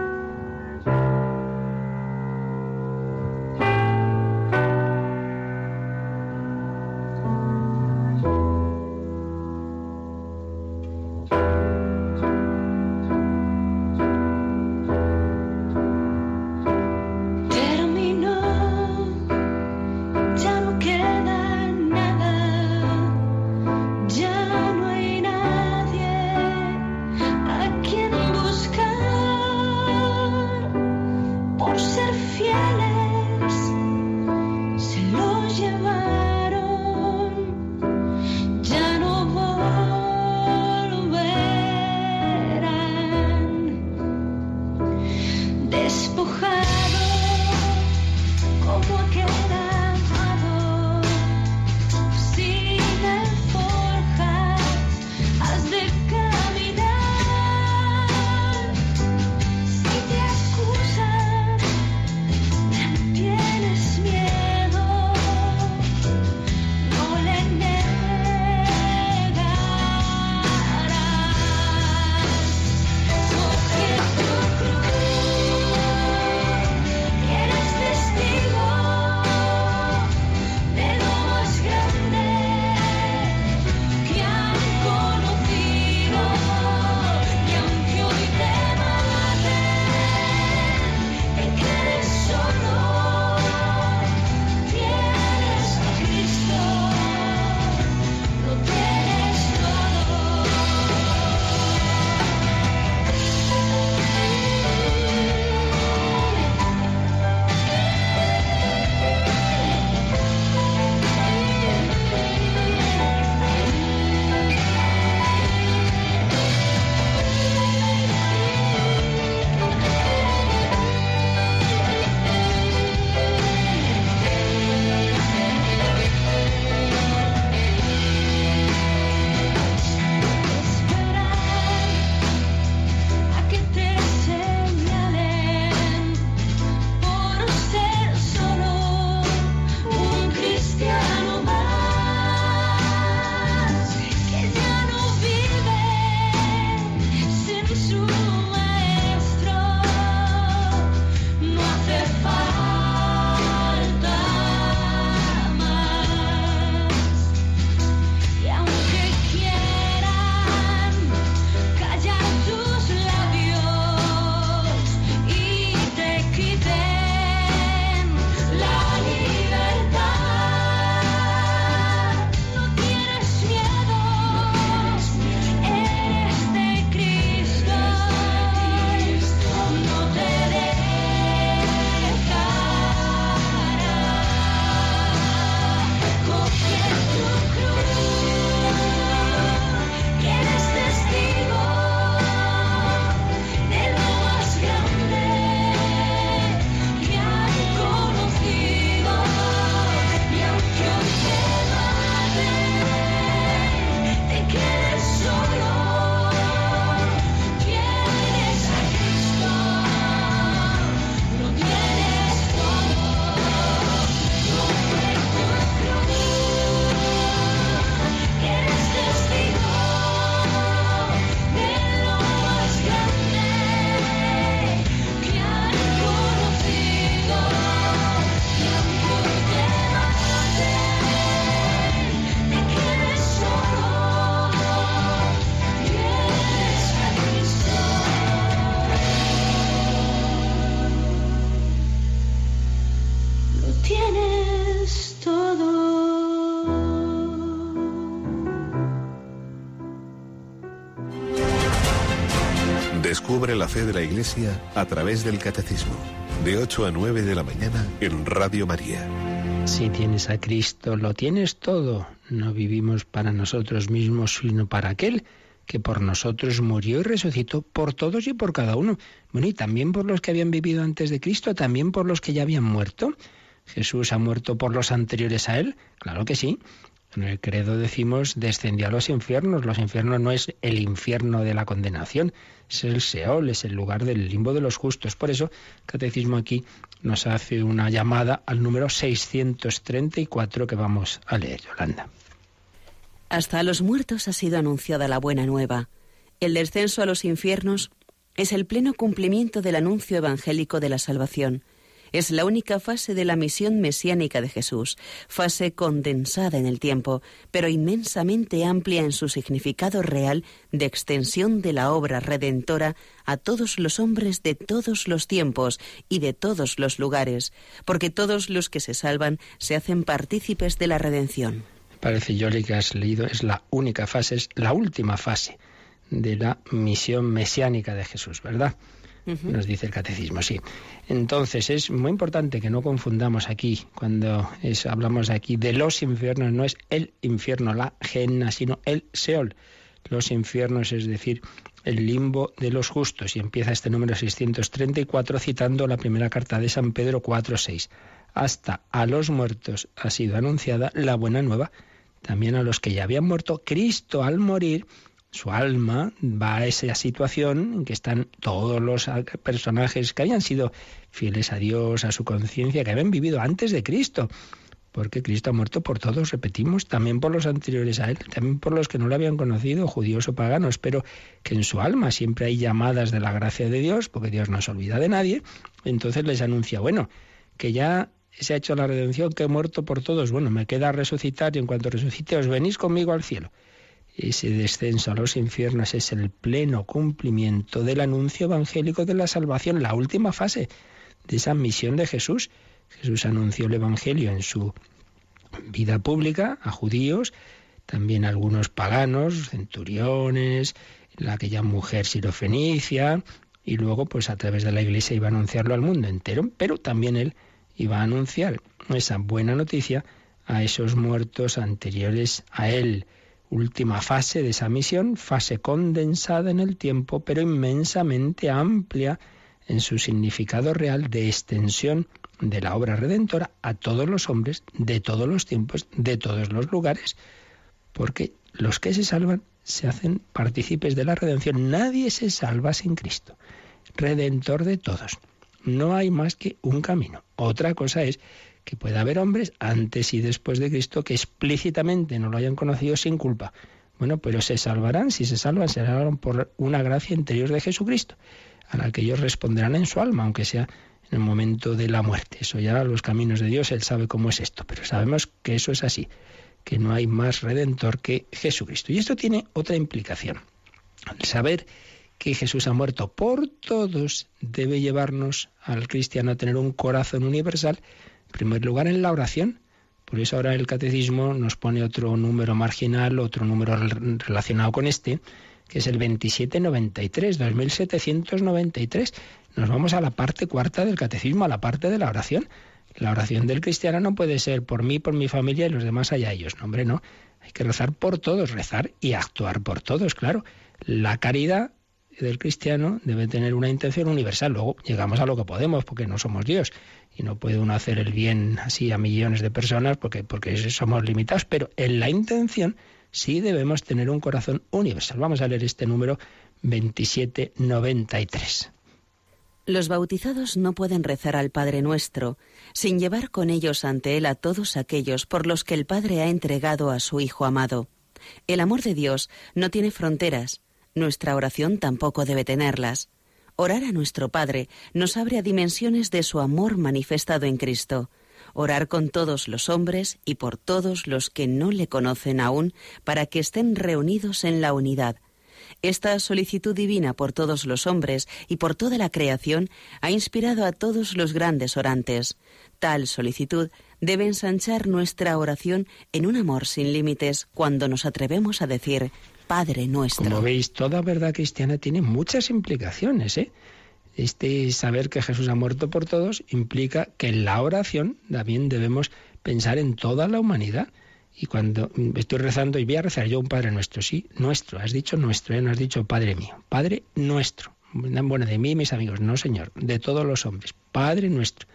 enojar. La fe de la Iglesia a través del Catecismo, de 8 a 9 de la mañana en Radio María. Si tienes a Cristo, lo tienes todo. No vivimos para nosotros mismos, sino para aquel que por nosotros murió y resucitó por todos y por cada uno. Bueno, y también por los que habían vivido antes de Cristo, también por los que ya habían muerto. Jesús ha muerto por los anteriores a él, claro que sí. En el credo decimos descendió a los infiernos. Los infiernos no es el infierno de la condenación, es el Seol, es el lugar del limbo de los justos. Por eso, el catecismo aquí nos hace una llamada al número 634 que vamos a leer, Yolanda. Hasta a los muertos ha sido anunciada la buena nueva. El descenso a los infiernos es el pleno cumplimiento del anuncio evangélico de la salvación es la única fase de la misión mesiánica de Jesús, fase condensada en el tiempo, pero inmensamente amplia en su significado real de extensión de la obra redentora a todos los hombres de todos los tiempos y de todos los lugares, porque todos los que se salvan se hacen partícipes de la redención. Parece, Yoli, que has leído, es la única fase, es la última fase de la misión mesiánica de Jesús, ¿verdad? Nos dice el catecismo, sí. Entonces es muy importante que no confundamos aquí, cuando hablamos aquí de los infiernos, no es el infierno, la genna, sino el Seol. los infiernos, es decir, el limbo de los justos. Y empieza este número 634 citando la primera carta de San Pedro 4.6. Hasta a los muertos ha sido anunciada la buena nueva. También a los que ya habían muerto, Cristo al morir, su alma va a esa situación en que están todos los personajes que habían sido fieles a Dios, a su conciencia, que habían vivido antes de Cristo. Porque Cristo ha muerto por todos, repetimos, también por los anteriores a Él, también por los que no le habían conocido, judíos o paganos, pero que en su alma siempre hay llamadas de la gracia de Dios, porque Dios no se olvida de nadie, entonces les anuncia, bueno, que ya se ha hecho la redención, que he muerto por todos, bueno, me queda resucitar y en cuanto resucite os venís conmigo al cielo. Ese descenso a los infiernos es el pleno cumplimiento del anuncio evangélico de la salvación, la última fase de esa misión de Jesús Jesús anunció el Evangelio en su vida pública a judíos, también a algunos paganos, centuriones, aquella mujer sirofenicia, y luego pues a través de la iglesia iba a anunciarlo al mundo entero, pero también él iba a anunciar esa buena noticia a esos muertos anteriores a él. Última fase de esa misión, fase condensada en el tiempo, pero inmensamente amplia en su significado real de extensión de la obra redentora a todos los hombres de todos los tiempos, de todos los lugares, porque los que se salvan se hacen partícipes de la redención. Nadie se salva sin Cristo, redentor de todos. No hay más que un camino. Otra cosa es que pueda haber hombres antes y después de Cristo que explícitamente no lo hayan conocido sin culpa. Bueno, pero se salvarán, si se salvan, se salvarán por una gracia interior de Jesucristo, a la que ellos responderán en su alma, aunque sea en el momento de la muerte. Eso ya los caminos de Dios, Él sabe cómo es esto, pero sabemos que eso es así, que no hay más redentor que Jesucristo. Y esto tiene otra implicación. El saber que Jesús ha muerto por todos debe llevarnos al cristiano a tener un corazón universal, en primer lugar en la oración. Por eso ahora el catecismo nos pone otro número marginal, otro número relacionado con este, que es el 2793, 2793. Nos vamos a la parte cuarta del catecismo, a la parte de la oración. La oración del cristiano no puede ser por mí, por mi familia y los demás allá ellos. No, hombre, no. Hay que rezar por todos, rezar y actuar por todos, claro. La caridad del cristiano debe tener una intención universal. Luego llegamos a lo que podemos, porque no somos Dios. Y no puede uno hacer el bien así a millones de personas porque, porque somos limitados. Pero en la intención sí debemos tener un corazón universal. Vamos a leer este número 2793. Los bautizados no pueden rezar al Padre nuestro sin llevar con ellos ante Él a todos aquellos por los que el Padre ha entregado a su Hijo amado. El amor de Dios no tiene fronteras, nuestra oración tampoco debe tenerlas. Orar a nuestro Padre nos abre a dimensiones de su amor manifestado en Cristo orar con todos los hombres y por todos los que no le conocen aún, para que estén reunidos en la unidad. Esta solicitud divina por todos los hombres y por toda la creación ha inspirado a todos los grandes orantes. Tal solicitud debe ensanchar nuestra oración en un amor sin límites cuando nos atrevemos a decir Padre nuestro. Como veis, toda verdad cristiana tiene muchas implicaciones, ¿eh? Este saber que Jesús ha muerto por todos implica que en la oración también debemos pensar en toda la humanidad. Y cuando estoy rezando y voy a rezar yo un Padre nuestro, sí, nuestro, has dicho nuestro, ¿eh? no has dicho Padre mío, Padre nuestro. Bueno, de mí y mis amigos, no Señor, de todos los hombres, Padre nuestro.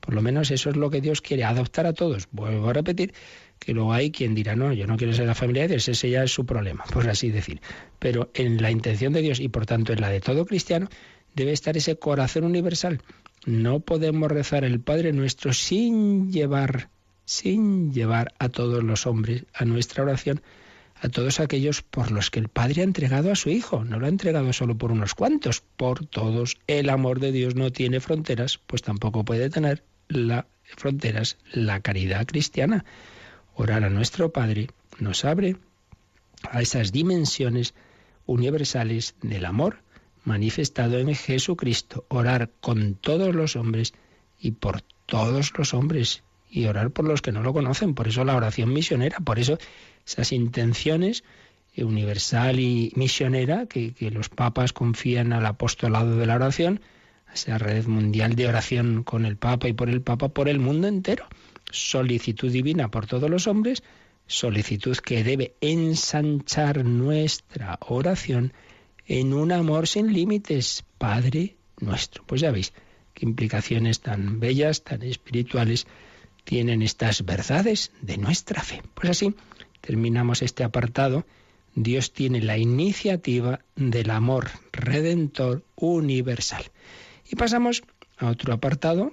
Por lo menos eso es lo que Dios quiere, adoptar a todos. Vuelvo a repetir que luego hay quien dirá, no, yo no quiero ser la familia de Dios, ese ya es su problema, por así decir. Pero en la intención de Dios y por tanto en la de todo cristiano, debe estar ese corazón universal. No podemos rezar el Padre nuestro sin llevar, sin llevar a todos los hombres a nuestra oración, a todos aquellos por los que el Padre ha entregado a su Hijo. No lo ha entregado solo por unos cuantos, por todos. El amor de Dios no tiene fronteras, pues tampoco puede tener las fronteras la caridad cristiana. Orar a nuestro Padre nos abre a esas dimensiones universales del amor manifestado en Jesucristo, orar con todos los hombres y por todos los hombres y orar por los que no lo conocen. Por eso la oración misionera, por eso esas intenciones universal y misionera que, que los papas confían al apostolado de la oración, a esa red mundial de oración con el Papa y por el Papa por el mundo entero. Solicitud divina por todos los hombres, solicitud que debe ensanchar nuestra oración en un amor sin límites, Padre nuestro. Pues ya veis qué implicaciones tan bellas, tan espirituales tienen estas verdades de nuestra fe. Pues así terminamos este apartado. Dios tiene la iniciativa del amor redentor universal. Y pasamos a otro apartado,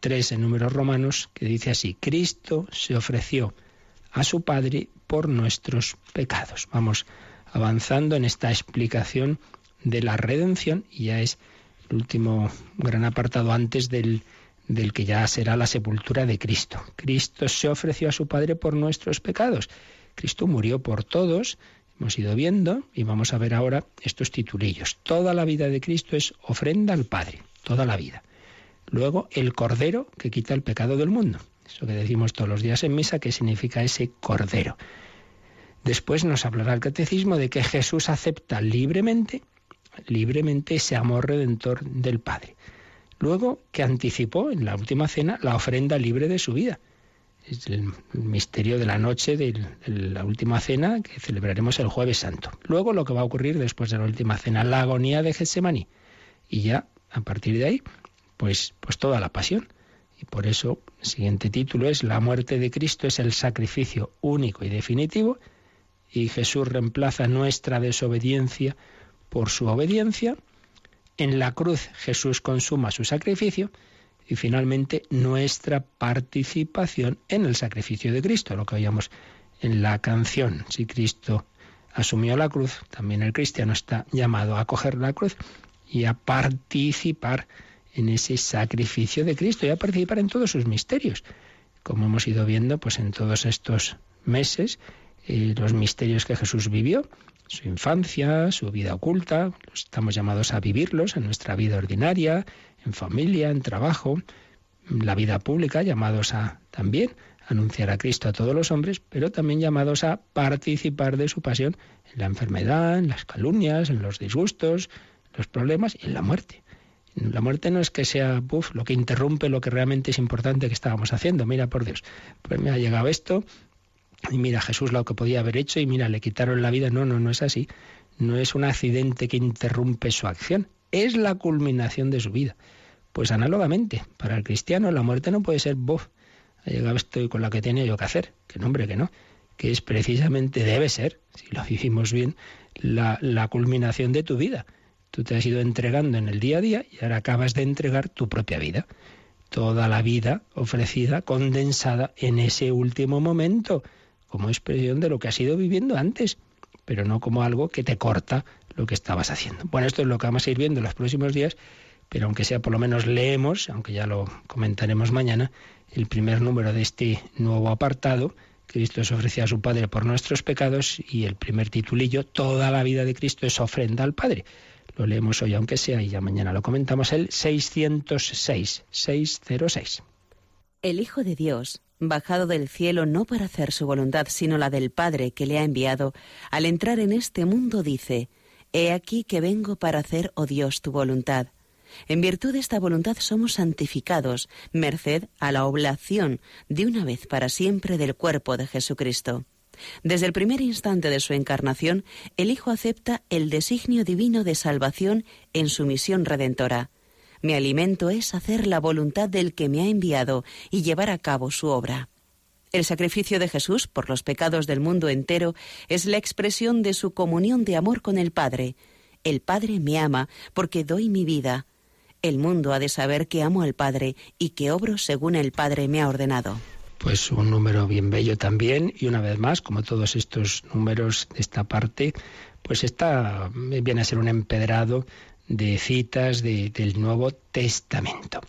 tres en números romanos, que dice así, Cristo se ofreció a su Padre por nuestros pecados. Vamos avanzando en esta explicación de la redención y ya es el último gran apartado antes del del que ya será la sepultura de Cristo. Cristo se ofreció a su Padre por nuestros pecados. Cristo murió por todos, hemos ido viendo y vamos a ver ahora estos titulillos. Toda la vida de Cristo es ofrenda al Padre, toda la vida. Luego, el Cordero que quita el pecado del mundo. Eso que decimos todos los días en misa, ¿qué significa ese Cordero? Después nos hablará el catecismo de que Jesús acepta libremente, libremente ese amor redentor del Padre. Luego que anticipó en la última cena la ofrenda libre de su vida. Es el misterio de la noche de la última cena que celebraremos el jueves santo. Luego lo que va a ocurrir después de la última cena, la agonía de Getsemaní. Y ya, a partir de ahí, pues, pues toda la pasión. Y por eso el siguiente título es La muerte de Cristo es el sacrificio único y definitivo y Jesús reemplaza nuestra desobediencia por su obediencia en la cruz Jesús consuma su sacrificio y finalmente nuestra participación en el sacrificio de Cristo, lo que oíamos en la canción. Si Cristo asumió la cruz, también el cristiano está llamado a coger la cruz y a participar en ese sacrificio de Cristo y a participar en todos sus misterios. Como hemos ido viendo, pues en todos estos meses, eh, los misterios que Jesús vivió, su infancia, su vida oculta, estamos llamados a vivirlos en nuestra vida ordinaria, en familia, en trabajo, en la vida pública, llamados a también anunciar a Cristo a todos los hombres, pero también llamados a participar de su pasión en la enfermedad, en las calumnias, en los disgustos, los problemas y en la muerte. La muerte no es que sea lo que interrumpe lo que realmente es importante que estábamos haciendo. Mira, por Dios, pues me ha llegado esto, y mira Jesús lo que podía haber hecho y mira, le quitaron la vida. No, no, no es así. No es un accidente que interrumpe su acción, es la culminación de su vida. Pues análogamente, para el cristiano la muerte no puede ser, bof, ha llegado esto con la que tenía yo que hacer. Que no, hombre, que no. Que es precisamente, debe ser, si lo vivimos bien, la, la culminación de tu vida. Tú te has ido entregando en el día a día y ahora acabas de entregar tu propia vida. Toda la vida ofrecida, condensada en ese último momento como expresión de lo que has ido viviendo antes, pero no como algo que te corta lo que estabas haciendo. Bueno, esto es lo que vamos a ir viendo en los próximos días, pero aunque sea por lo menos leemos, aunque ya lo comentaremos mañana, el primer número de este nuevo apartado, Cristo se ofrecía a su Padre por nuestros pecados, y el primer titulillo, Toda la vida de Cristo es ofrenda al Padre. Lo leemos hoy, aunque sea, y ya mañana lo comentamos, el 606, 606. El Hijo de Dios bajado del cielo no para hacer su voluntad, sino la del Padre que le ha enviado, al entrar en este mundo dice, He aquí que vengo para hacer, oh Dios, tu voluntad. En virtud de esta voluntad somos santificados, merced a la oblación de una vez para siempre del cuerpo de Jesucristo. Desde el primer instante de su encarnación, el Hijo acepta el designio divino de salvación en su misión redentora. Mi alimento es hacer la voluntad del que me ha enviado y llevar a cabo su obra. El sacrificio de Jesús por los pecados del mundo entero es la expresión de su comunión de amor con el Padre. El Padre me ama porque doy mi vida. El mundo ha de saber que amo al Padre y que obro según el Padre me ha ordenado. Pues un número bien bello también y una vez más, como todos estos números de esta parte, pues está viene a ser un empedrado de citas del Nuevo Testamento.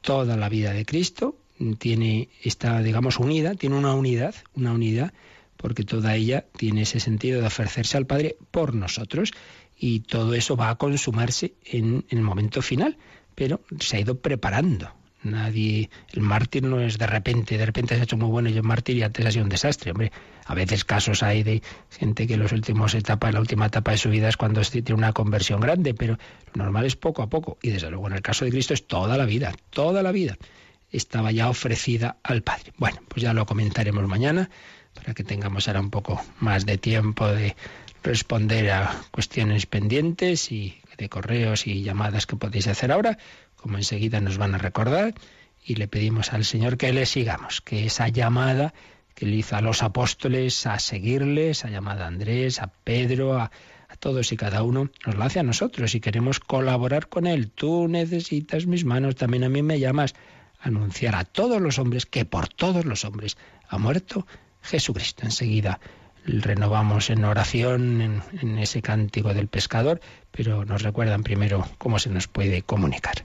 Toda la vida de Cristo tiene está digamos unida, tiene una unidad, una unidad porque toda ella tiene ese sentido de ofrecerse al Padre por nosotros y todo eso va a consumarse en el momento final, pero se ha ido preparando. Nadie, el mártir no es de repente, de repente se ha hecho muy bueno y yo mártir y antes ha sido un desastre. Hombre, a veces casos hay de gente que en los últimos etapas, la última etapa de su vida es cuando tiene una conversión grande, pero lo normal es poco a poco. Y desde luego en el caso de Cristo es toda la vida, toda la vida estaba ya ofrecida al Padre. Bueno, pues ya lo comentaremos mañana para que tengamos ahora un poco más de tiempo de responder a cuestiones pendientes y de correos y llamadas que podéis hacer ahora, como enseguida nos van a recordar, y le pedimos al Señor que le sigamos, que esa llamada que le hizo a los apóstoles a seguirles, esa llamada a Andrés, a Pedro, a, todos y cada uno, nos la hace a nosotros y queremos colaborar con Él. Tú necesitas mis manos, también a mí me llamas anunciar a todos los hombres que por todos los hombres ha muerto Jesucristo. Enseguida renovamos en oración en, ese cántico del pescador, pero nos recuerdan primero cómo se nos puede comunicar.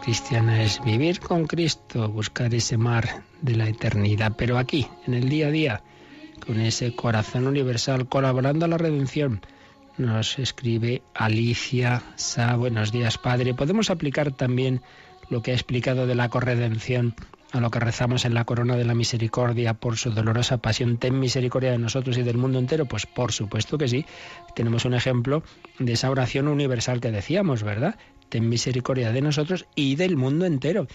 cristiana es vivir con Cristo, buscar ese mar de la eternidad, pero aquí, en el día a día, con ese corazón universal, colaborando a la redención. Nos escribe Alicia Sa, buenos días Padre. Podemos aplicar también lo que ha explicado de la corredención a lo que rezamos en la corona de la misericordia por su dolorosa pasión, ten misericordia de nosotros y del mundo entero? Pues por supuesto que sí. Tenemos un ejemplo de esa oración universal que decíamos, ¿verdad? Ten misericordia de nosotros y del mundo entero.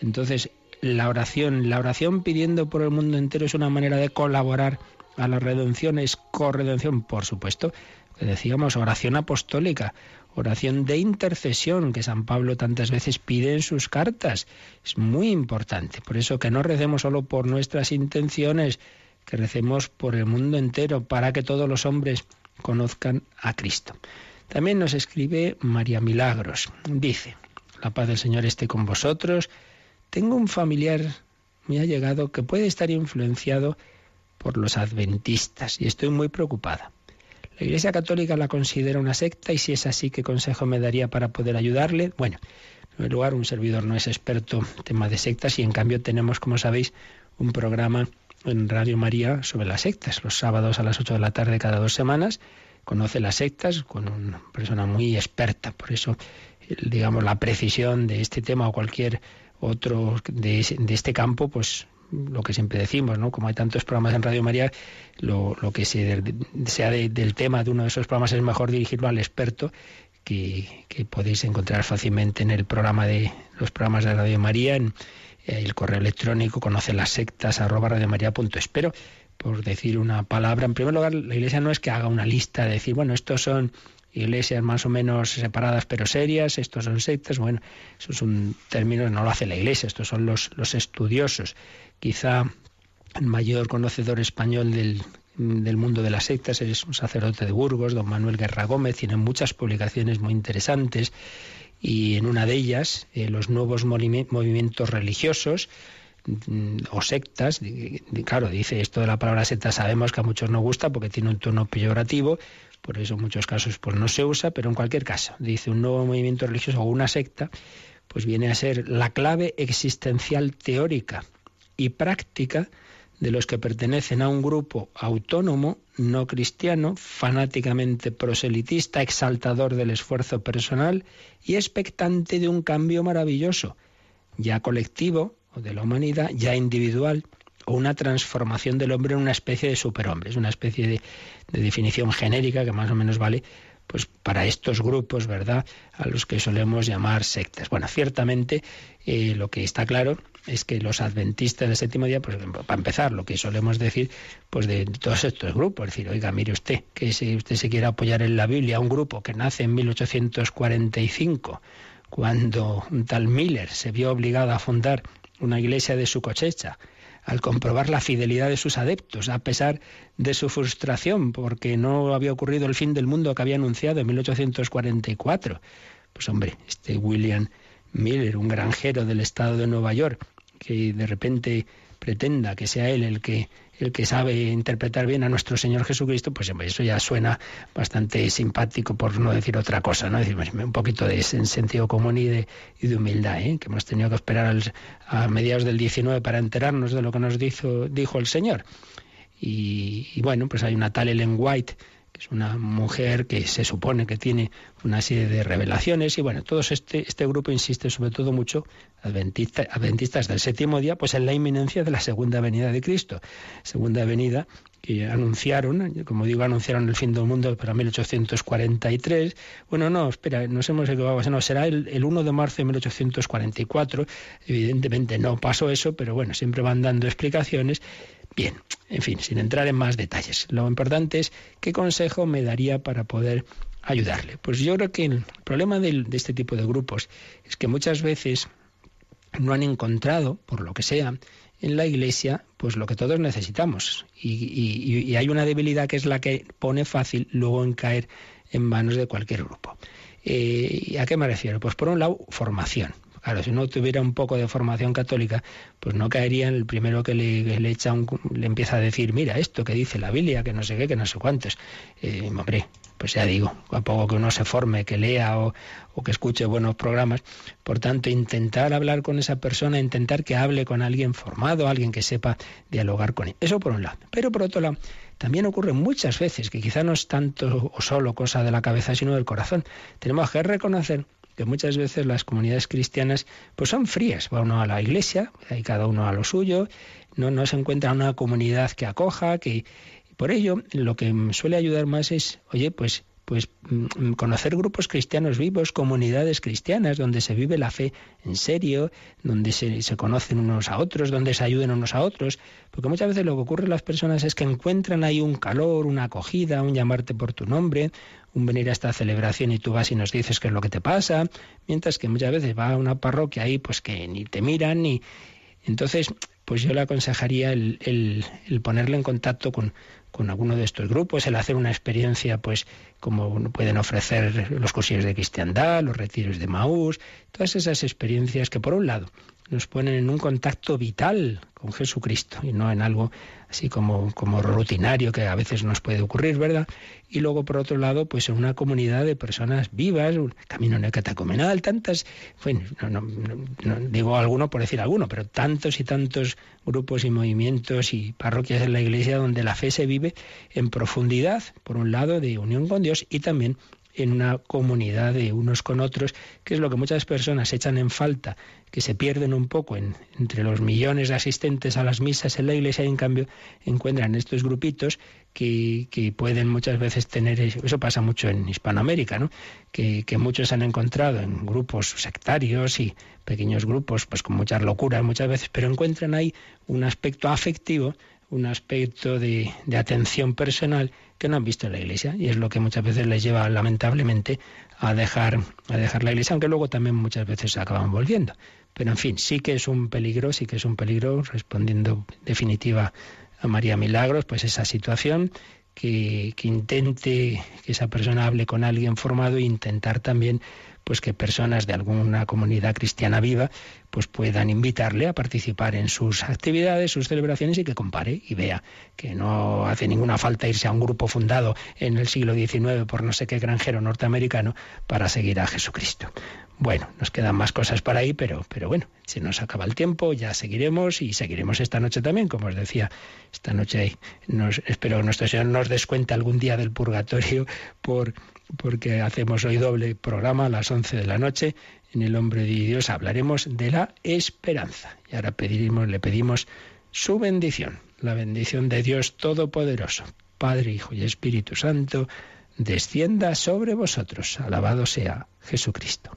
Entonces, la oración, la oración pidiendo por el mundo entero es una manera de colaborar a la redención, es corredención, por supuesto, que decíamos, oración apostólica, oración de intercesión que San Pablo tantas veces pide en sus cartas. Es muy importante. Por eso que no recemos solo por nuestras intenciones, que recemos por el mundo entero, para que todos los hombres conozcan a Cristo. También nos escribe María Milagros. Dice, la paz del Señor esté con vosotros. Tengo un familiar me ha llegado que puede estar influenciado por los adventistas y estoy muy preocupada. La Iglesia Católica la considera una secta y si es así, ¿qué consejo me daría para poder ayudarle? Bueno, en primer lugar, un servidor no es experto en tema de sectas y en cambio tenemos, como sabéis, un programa en Radio María sobre las sectas, los sábados a las 8 de la tarde cada dos semanas conoce las sectas con una persona muy experta. Por eso, digamos, la precisión de este tema o cualquier otro de, este campo, pues lo que siempre decimos, ¿no? Como hay tantos programas en Radio María, lo, que se, sea del tema de uno de esos programas es mejor dirigirlo al experto que, podéis encontrar fácilmente en el programa de los programas de Radio María, en el correo electrónico, conoce las sectas arroba radiomaria.es. Pero, por decir una palabra, en primer lugar, la Iglesia no es que haga una lista de decir, bueno, estos son iglesias más o menos separadas pero serias, estos son sectas, bueno, eso es un término no lo hace la Iglesia, estos son los, los estudiosos. Quizá el mayor conocedor español del, del mundo de las sectas, es un sacerdote de Burgos, don Manuel Guerra Gómez, tiene muchas publicaciones muy interesantes y en una de ellas, eh, los nuevos movimientos religiosos o sectas, claro, dice esto de la palabra secta, sabemos que a muchos no gusta porque tiene un tono peyorativo, por eso en muchos casos pues no se usa, pero en cualquier caso, dice un nuevo movimiento religioso o una secta, pues viene a ser la clave existencial teórica y práctica de los que pertenecen a un grupo autónomo, no cristiano, fanáticamente proselitista, exaltador del esfuerzo personal y expectante de un cambio maravilloso, ya colectivo de la humanidad, ya individual, o una transformación del hombre en una especie de superhombre. Es una especie de, de definición genérica que más o menos vale pues para estos grupos, ¿verdad?, a los que solemos llamar sectas. Bueno, ciertamente eh, lo que está claro es que los adventistas del séptimo día, pues para empezar, lo que solemos decir, pues de todos estos grupos, es decir, oiga, mire usted, que si usted se quiere apoyar en la Biblia, un grupo que nace en 1845, cuando un tal Miller se vio obligado a fundar una iglesia de su cosecha, al comprobar la fidelidad de sus adeptos, a pesar de su frustración, porque no había ocurrido el fin del mundo que había anunciado en 1844. Pues hombre, este William Miller, un granjero del estado de Nueva York, que de repente pretenda que sea él el que el que sabe interpretar bien a nuestro Señor Jesucristo, pues eso ya suena bastante simpático, por no decir otra cosa, ¿no? Decir, un poquito de sentido común y de, y de humildad, ¿eh? que hemos tenido que esperar a mediados del 19 para enterarnos de lo que nos dijo, dijo el Señor. Y bueno, pues hay una tal Ellen White, es una mujer que se supone que tiene una serie de revelaciones y bueno, todo este, este grupo insiste sobre todo mucho, adventistas del séptimo día, pues en la inminencia de la segunda venida de Cristo. Segunda venida que anunciaron, como digo, anunciaron el fin del mundo para 1843. Bueno, no, espera, nos hemos equivocado, no, será el, el 1 de marzo de 1844. Evidentemente no pasó eso, pero bueno, siempre van dando explicaciones Bien, en fin, sin entrar en más detalles. Lo importante es qué consejo me daría para poder ayudarle. Pues yo creo que el problema de, este tipo de grupos es que muchas veces no han encontrado, por lo que sea, en la Iglesia, pues lo que todos necesitamos. Y, hay una debilidad que es la que pone fácil luego en caer en manos de cualquier grupo. Eh, ¿Y a qué me refiero? Pues por un lado, formación. Claro, si no tuviera un poco de formación católica, pues no caería en el primero que le, echa un, le empieza a decir, mira, esto que dice la Biblia, que no sé qué, que no sé cuántos. Eh, hombre, pues ya digo, a poco que uno se forme, que lea o, o, que escuche buenos programas. Por tanto, intentar hablar con esa persona, intentar que hable con alguien formado, alguien que sepa dialogar con él. Eso por un lado. Pero por otro lado, también ocurre muchas veces que quizá no es tanto o solo cosa de la cabeza, sino del corazón. Tenemos que reconocer que muchas veces las comunidades cristianas pues son frías, va uno a la iglesia, hay cada uno a lo suyo, no, no se encuentra una comunidad que acoja, que por ello lo que suele ayudar más es, oye, pues pues mm, conocer grupos cristianos vivos, comunidades cristianas, donde se vive la fe en serio, donde se, conocen unos a otros, donde se ayuden unos a otros. Porque muchas veces lo que ocurre en las personas es que encuentran ahí un calor, una acogida, un llamarte por tu nombre, un venir a esta celebración y tú vas y nos dices qué es lo que te pasa, mientras que muchas veces va a una parroquia ahí pues que ni te miran ni... Entonces, pues yo le aconsejaría el, el, ponerle en contacto con, con alguno de estos grupos, el hacer una experiencia, pues como pueden ofrecer los cursillos de cristiandad, los retiros de Maús, todas esas experiencias que por un lado nos ponen en un contacto vital con Jesucristo y no en algo así como, como rutinario que a veces nos puede ocurrir, ¿verdad? Y luego, por otro lado, pues en una comunidad de personas vivas, un camino necatacomenal, tantas, bueno, no, no, digo alguno por decir alguno, pero tantos y tantos grupos y movimientos y parroquias en la iglesia donde la fe se vive en profundidad, por un lado, de unión con Dios y también en una comunidad de unos con otros, que es lo que muchas personas echan en falta, que se pierden un poco en, entre los millones de asistentes a las misas en la iglesia y en cambio encuentran estos grupitos que, que, pueden muchas veces tener, eso pasa mucho en Hispanoamérica, ¿no? Que, que, muchos han encontrado en grupos sectarios y pequeños grupos, pues con muchas locuras muchas veces, pero encuentran ahí un aspecto afectivo, un aspecto de, atención personal que no han visto en la iglesia y es lo que muchas veces les lleva lamentablemente a dejar, a dejar la iglesia, aunque luego también muchas veces se acaban volviendo. Pero en fin, sí que es un peligro, sí que es un peligro, respondiendo definitiva a María Milagros, pues esa situación que, que intente que esa persona hable con alguien formado e intentar también pues que personas de alguna comunidad cristiana viva pues puedan invitarle a participar en sus actividades, sus celebraciones y que compare y vea que no hace ninguna falta irse a un grupo fundado en el siglo XIX por no sé qué granjero norteamericano para seguir a Jesucristo. Bueno, nos quedan más cosas para ahí, pero, pero bueno, si nos acaba el tiempo, ya seguiremos y seguiremos esta noche también, como os decía, esta noche nos, espero que nuestro Señor nos descuente algún día del purgatorio por porque hacemos hoy doble programa a las 11 de la noche. En el Hombre de Dios hablaremos de la esperanza. Y ahora le pedimos su bendición, la bendición de Dios Todopoderoso, Padre, Hijo y Espíritu Santo, descienda sobre vosotros. Alabado sea Jesucristo.